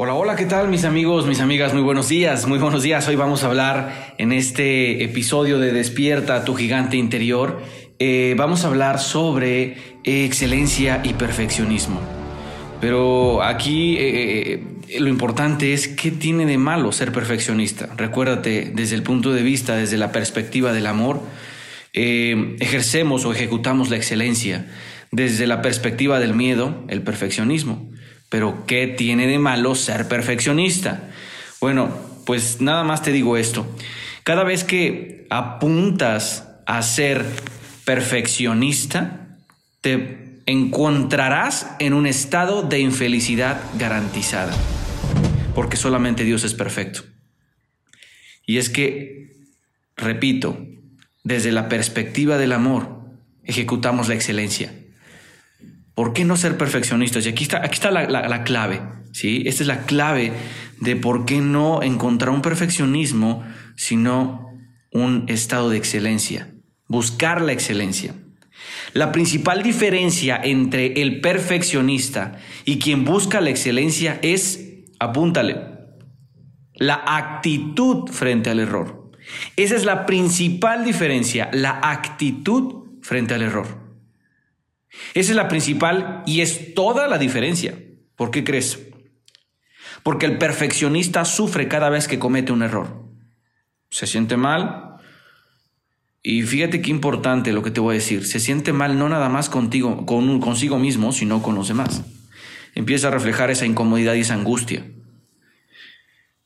Hola, hola, ¿qué tal mis amigos, mis amigas? Muy buenos días, muy buenos días. Hoy vamos a hablar en este episodio de Despierta tu gigante interior. Eh, vamos a hablar sobre excelencia y perfeccionismo. Pero aquí eh, eh, lo importante es qué tiene de malo ser perfeccionista. Recuérdate, desde el punto de vista, desde la perspectiva del amor, ejercemos o ejecutamos la excelencia. Desde la perspectiva del miedo, el perfeccionismo. Pero ¿qué tiene de malo ser perfeccionista? Bueno, pues nada más te digo esto. Cada vez que apuntas a ser perfeccionista, te encontrarás en un estado de infelicidad garantizada, porque solamente Dios es perfecto. Y es que, repito, desde la perspectiva del amor, ejecutamos la excelencia. ¿Por qué no ser perfeccionistas? Y aquí está, aquí está la, clave, ¿sí? Esta es la clave de por qué no encontrar un perfeccionismo, sino un estado de excelencia. Buscar la excelencia. La principal diferencia entre el perfeccionista y quien busca la excelencia es, apúntale, la actitud frente al error. Esa es la principal diferencia, la actitud frente al error. Esa es la principal y es toda la diferencia. ¿Por qué crees? Porque el perfeccionista sufre cada vez que comete un error. Se siente mal. Y fíjate qué importante lo que te voy a decir. Se siente mal no nada más contigo, con, consigo mismo, sino con los demás. Empieza a reflejar esa incomodidad y esa angustia.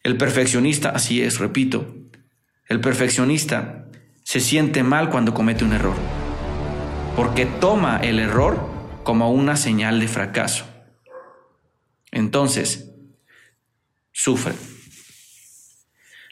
El perfeccionista, así es, repito, el perfeccionista se siente mal cuando comete un error porque toma el error como una señal de fracaso. Entonces, sufre.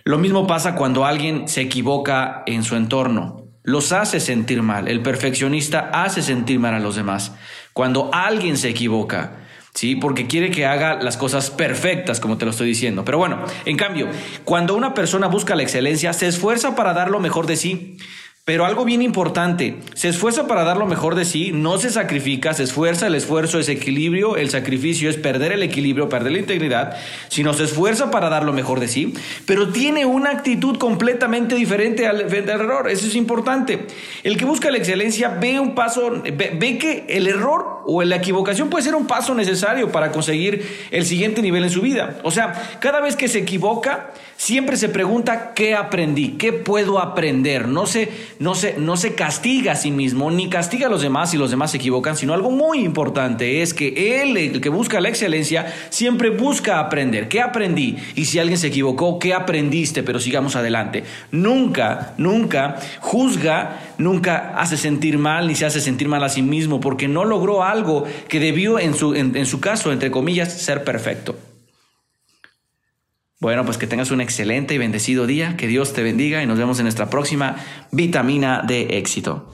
Lo mismo pasa cuando alguien se equivoca en su entorno. Los hace sentir mal. El perfeccionista hace sentir mal a los demás. Cuando alguien se equivoca, ¿sí? Porque quiere que haga las cosas perfectas, como te lo estoy diciendo. Pero bueno, en cambio, cuando una persona busca la excelencia, se esfuerza para dar lo mejor de sí. Pero algo bien importante, se esfuerza para dar lo mejor de sí, no se sacrifica, se esfuerza, el esfuerzo es equilibrio, el sacrificio es perder el equilibrio, perder la integridad, sino se esfuerza para dar lo mejor de sí, pero tiene una actitud completamente diferente al, error, eso es importante. El que busca la excelencia ve un paso, ve que el error o la equivocación puede ser un paso necesario para conseguir el siguiente nivel en su vida. O sea, cada vez que se equivoca, siempre se pregunta qué aprendí, qué puedo aprender, no sé no se, no se castiga a sí mismo, ni castiga a los demás si los demás se equivocan, sino algo muy importante es que él, el que busca la excelencia, siempre busca aprender. ¿Qué aprendí? Y si alguien se equivocó, ¿qué aprendiste? Pero sigamos adelante. Nunca, nunca juzga, nunca hace sentir mal, ni se hace sentir mal a sí mismo, porque no logró algo que debió, en su, en su caso, entre comillas, ser perfecto. Bueno, pues que tengas un excelente y bendecido día, que Dios te bendiga y nos vemos en nuestra próxima vitamina de éxito.